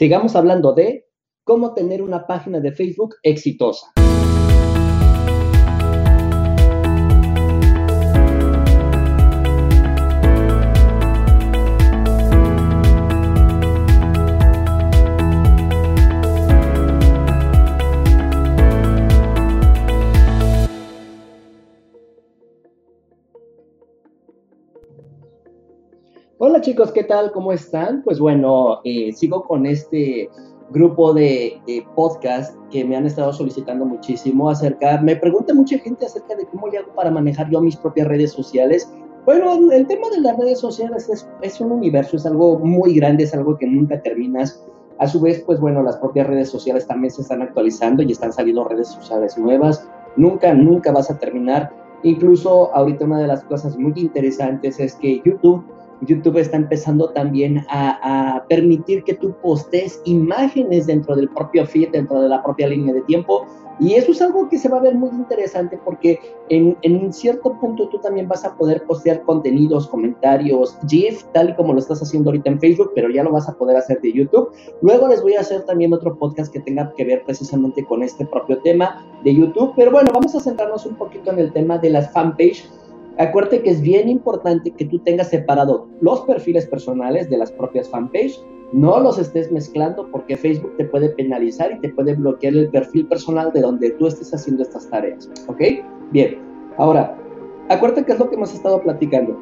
sigamos hablando de cómo tener una página de Facebook exitosa. Hola chicos, ¿qué tal? ¿Cómo están? Pues bueno, eh, sigo con este grupo de, podcast que me han estado solicitando muchísimo acerca, me pregunta mucha gente acerca de cómo le hago para manejar yo mis propias redes sociales. Bueno, el tema de las redes sociales es, es un universo, es algo muy grande, es algo que nunca terminas. A su vez, pues bueno, las propias redes sociales también se están actualizando y están saliendo redes sociales nuevas. Nunca, nunca vas a terminar. Incluso ahorita una de las cosas muy interesantes es que YouTube YouTube está empezando también a, permitir que tú postes imágenes dentro del propio feed, dentro de la propia línea de tiempo. Y eso es algo que se va a ver muy interesante porque en, en cierto punto tú también vas a poder postear contenidos, comentarios, GIF, tal y como lo estás haciendo ahorita en Facebook, pero ya lo vas a poder hacer de YouTube. Luego les voy a hacer también otro podcast que tenga que ver precisamente con este propio tema de YouTube. Pero bueno, vamos a centrarnos un poquito en el tema de las fanpage Acuérdate que es bien importante que tú tengas separado los perfiles personales de las propias fanpage. No los estés mezclando porque Facebook te puede penalizar y te puede bloquear el perfil personal de donde tú estés haciendo estas tareas. ¿Ok? Bien. Ahora, acuérdate que es lo que hemos estado platicando.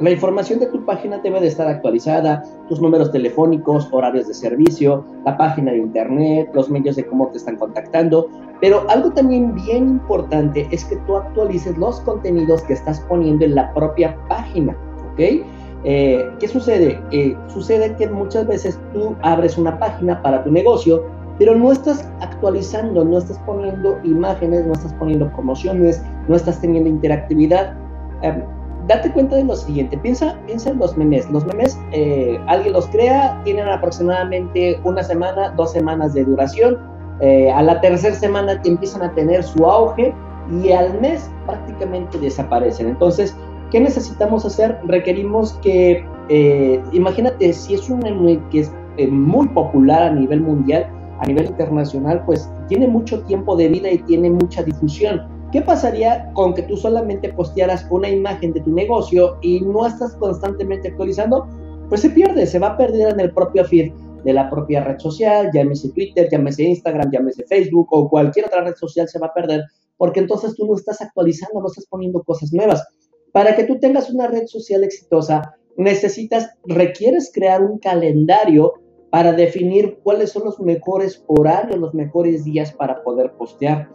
La información de tu página debe de estar actualizada, tus números telefónicos, horarios de servicio, la página de internet, los medios de cómo te están contactando. Pero algo también bien importante es que tú actualices los contenidos que estás poniendo en la propia página, ¿ok? Eh, ¿Qué sucede? Eh, sucede que muchas veces tú abres una página para tu negocio, pero no estás actualizando, no estás poniendo imágenes, no estás poniendo promociones, no estás teniendo interactividad. Em, date cuenta de lo siguiente, piensa, piensa en los memes. Los memes, eh, alguien los crea, tienen aproximadamente una semana, dos semanas de duración. Eh, a la tercera semana empiezan a tener su auge y al mes prácticamente desaparecen. Entonces, ¿qué necesitamos hacer? Requerimos que, eh, imagínate, si es un meme que es muy popular a nivel mundial, a nivel internacional, pues tiene mucho tiempo de vida y tiene mucha difusión ¿Qué pasaría con que tú solamente postearas una imagen de tu negocio y no estás constantemente actualizando? Pues se pierde, se va a perder en el propio feed de la propia red social, llámese Twitter, llámese Instagram, llámese Facebook o cualquier otra red social se va a perder porque entonces tú no estás actualizando, no estás poniendo cosas nuevas. Para que tú tengas una red social exitosa, necesitas, requieres crear un calendario para definir cuáles son los mejores horarios, los mejores días para poder postear.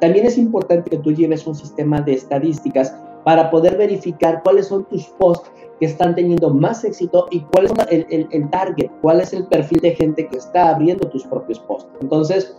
También es importante que tú lleves un sistema de estadísticas para poder verificar cuáles son tus posts que están teniendo más éxito y cuál es el, target, cuál es el perfil de gente que está abriendo tus propios posts. Entonces,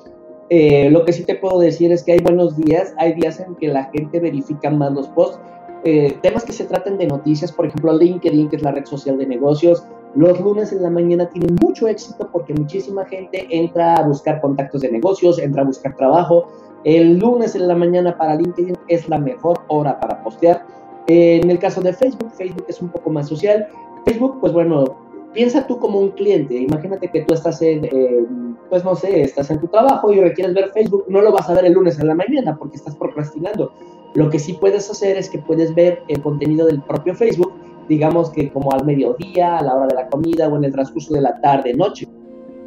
eh, lo que sí te puedo decir es que hay buenos días, hay días en que la gente verifica más los posts. Eh, temas que se traten de noticias, por ejemplo, LinkedIn, que es la red social de negocios, los lunes en la mañana tienen mucho éxito porque muchísima gente entra a buscar contactos de negocios, entra a buscar trabajo, el lunes en la mañana para LinkedIn es la mejor hora para postear. En el caso de Facebook, Facebook es un poco más social. Facebook, pues bueno, piensa tú como un cliente. Imagínate que tú estás en, pues no sé, estás en tu trabajo y requieres ver Facebook. No lo vas a ver el lunes en la mañana porque estás procrastinando. Lo que sí puedes hacer es que puedes ver el contenido del propio Facebook, digamos que como al mediodía, a la hora de la comida o en el transcurso de la tarde, noche.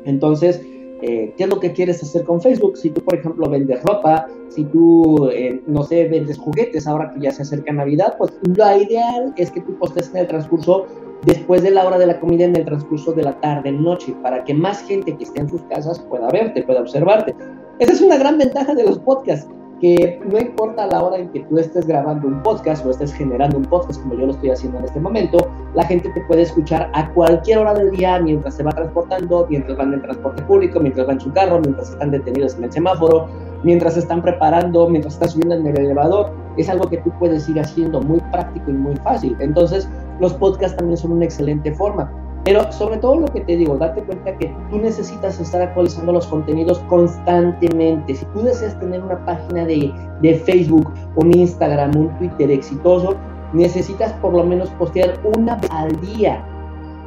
Entonces, eh, qué es lo que quieres hacer con Facebook. Si tú, por ejemplo, vendes ropa, si tú, eh, no sé, vendes juguetes ahora que ya se acerca Navidad, pues lo ideal es que tú postes en el transcurso después de la hora de la comida, en el transcurso de la tarde, noche, para que más gente que esté en sus casas pueda verte, pueda observarte. Esa es una gran ventaja de los podcasts que no importa la hora en que tú estés grabando un podcast o estés generando un podcast como yo lo estoy haciendo en este momento, la gente te puede escuchar a cualquier hora del día mientras se va transportando, mientras van en transporte público, mientras van en su carro, mientras están detenidos en el semáforo, mientras están preparando, mientras estás subiendo en el elevador. Es algo que tú puedes ir haciendo muy práctico y muy fácil. Entonces, los podcasts también son una excelente forma. Pero sobre todo lo que te digo, date cuenta que tú necesitas estar actualizando los contenidos constantemente. Si tú deseas tener una página de, de Facebook, un Instagram, un Twitter exitoso, necesitas por lo menos postear una al día.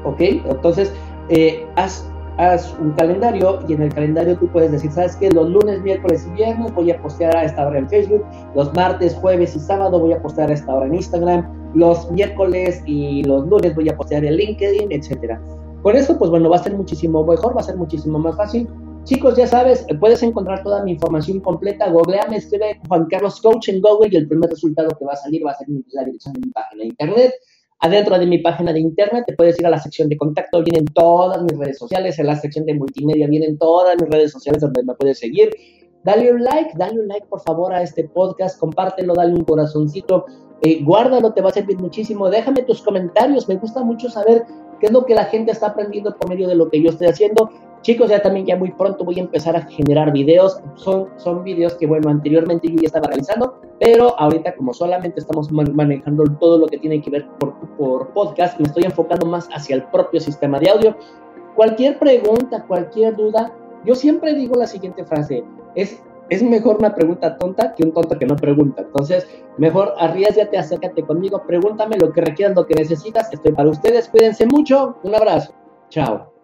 ¿Ok? Entonces, eh, haz haz un calendario y en el calendario tú puedes decir, ¿sabes qué? Los lunes, miércoles y viernes voy a postear a esta hora en Facebook, los martes, jueves y sábado voy a postear a esta hora en Instagram, los miércoles y los lunes voy a postear en LinkedIn, etcétera. Con eso, pues bueno, va a ser muchísimo mejor, va a ser muchísimo más fácil. Chicos, ya sabes, puedes encontrar toda mi información completa. Googleame, escribe Juan Carlos Coach en Google y el primer resultado que va a salir va a ser la dirección de mi página de internet. Adentro de mi página de internet te puedes ir a la sección de contacto, vienen todas mis redes sociales, en la sección de multimedia vienen todas mis redes sociales donde me puedes seguir. Dale un like, dale un like por favor a este podcast, compártelo, dale un corazoncito, eh, guárdalo, te va a servir muchísimo. Déjame tus comentarios, me gusta mucho saber qué es lo que la gente está aprendiendo por medio de lo que yo estoy haciendo. Chicos, ya también ya muy pronto voy a empezar a generar videos. Son, son videos que, bueno, anteriormente yo ya estaba realizando, pero ahorita como solamente estamos manejando todo lo que tiene que ver por, por podcast, me estoy enfocando más hacia el propio sistema de audio. Cualquier pregunta, cualquier duda, yo siempre digo la siguiente frase, es, es mejor una pregunta tonta que un tonto que no pregunta. Entonces, mejor arriesgate, acércate conmigo, pregúntame lo que requieras, lo que necesitas. Estoy para ustedes, cuídense mucho, un abrazo, chao.